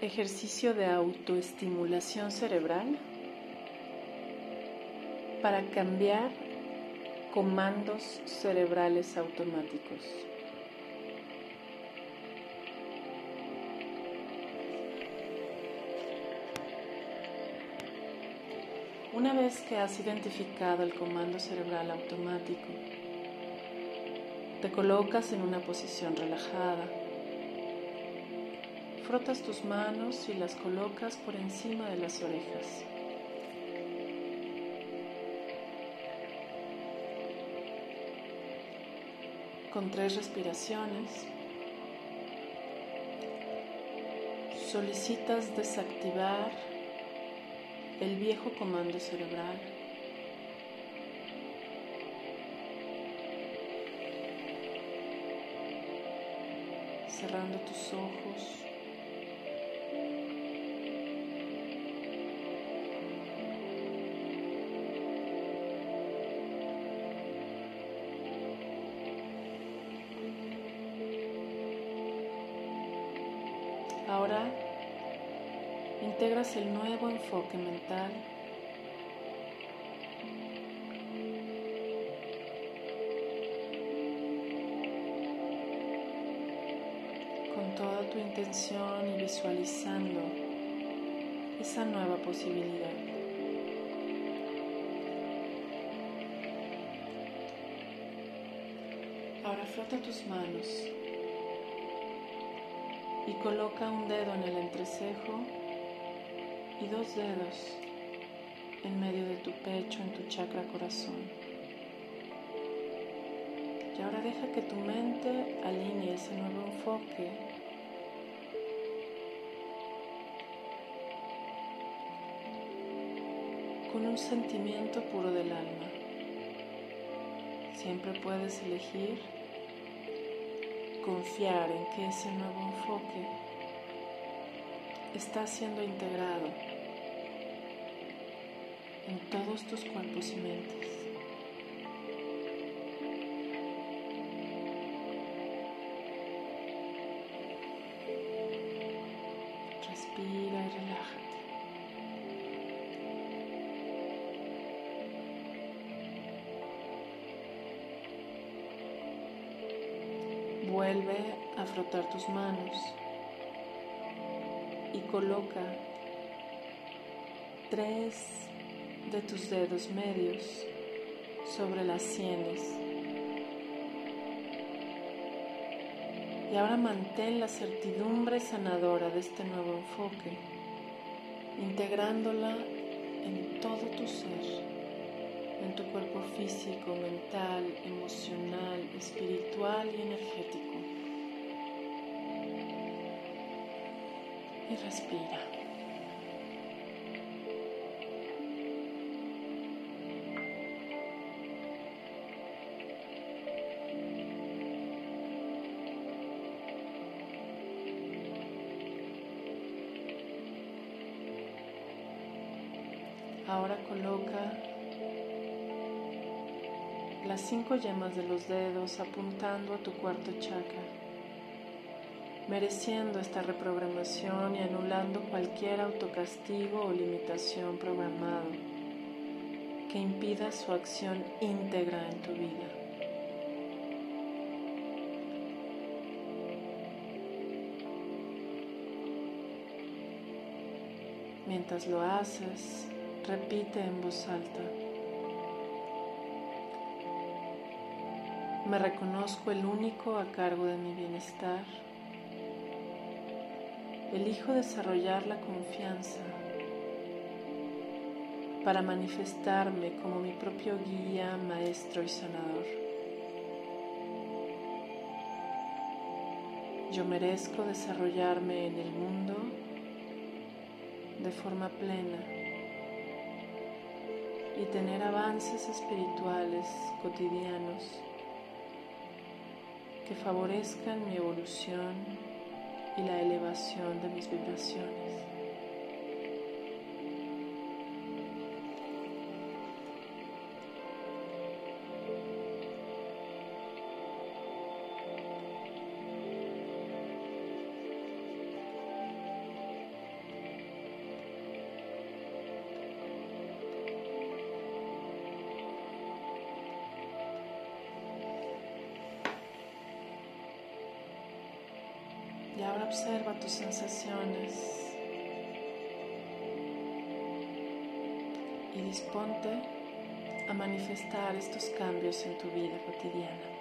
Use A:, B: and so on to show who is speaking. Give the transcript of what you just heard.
A: ejercicio de autoestimulación cerebral para cambiar comandos cerebrales automáticos. Una vez que has identificado el comando cerebral automático, te colocas en una posición relajada. Frotas tus manos y las colocas por encima de las orejas. Con tres respiraciones, solicitas desactivar el viejo comando cerebral. Cerrando tus ojos. Ahora integras el nuevo enfoque mental con toda tu intención y visualizando esa nueva posibilidad. Ahora frota tus manos y coloca un dedo en el entrecejo y dos dedos en medio de tu pecho, en tu chakra corazón. Y ahora deja que tu mente alinee ese nuevo enfoque con un sentimiento puro del alma. Siempre puedes elegir confiar en que ese nuevo enfoque está siendo integrado en todos tus cuerpos y mentes. Respira Vuelve a frotar tus manos y coloca tres de tus dedos medios sobre las sienes. Y ahora mantén la certidumbre sanadora de este nuevo enfoque, integrándola en todo tu ser, cuerpo físico, mental, emocional, espiritual y energético. Y respira. Ahora coloca las cinco yemas de los dedos apuntando a tu cuarto chakra, mereciendo esta reprogramación y anulando cualquier autocastigo o limitación programado que impida su acción íntegra en tu vida. Mientras lo haces, repite en voz alta. Me reconozco el único a cargo de mi bienestar. Elijo desarrollar la confianza para manifestarme como mi propio guía, maestro y sanador. Yo merezco desarrollarme en el mundo de forma plena y tener avances espirituales cotidianos que favorezcan mi evolución y la elevación de mis vibraciones. Ahora observa tus sensaciones y disponte a manifestar estos cambios en tu vida cotidiana.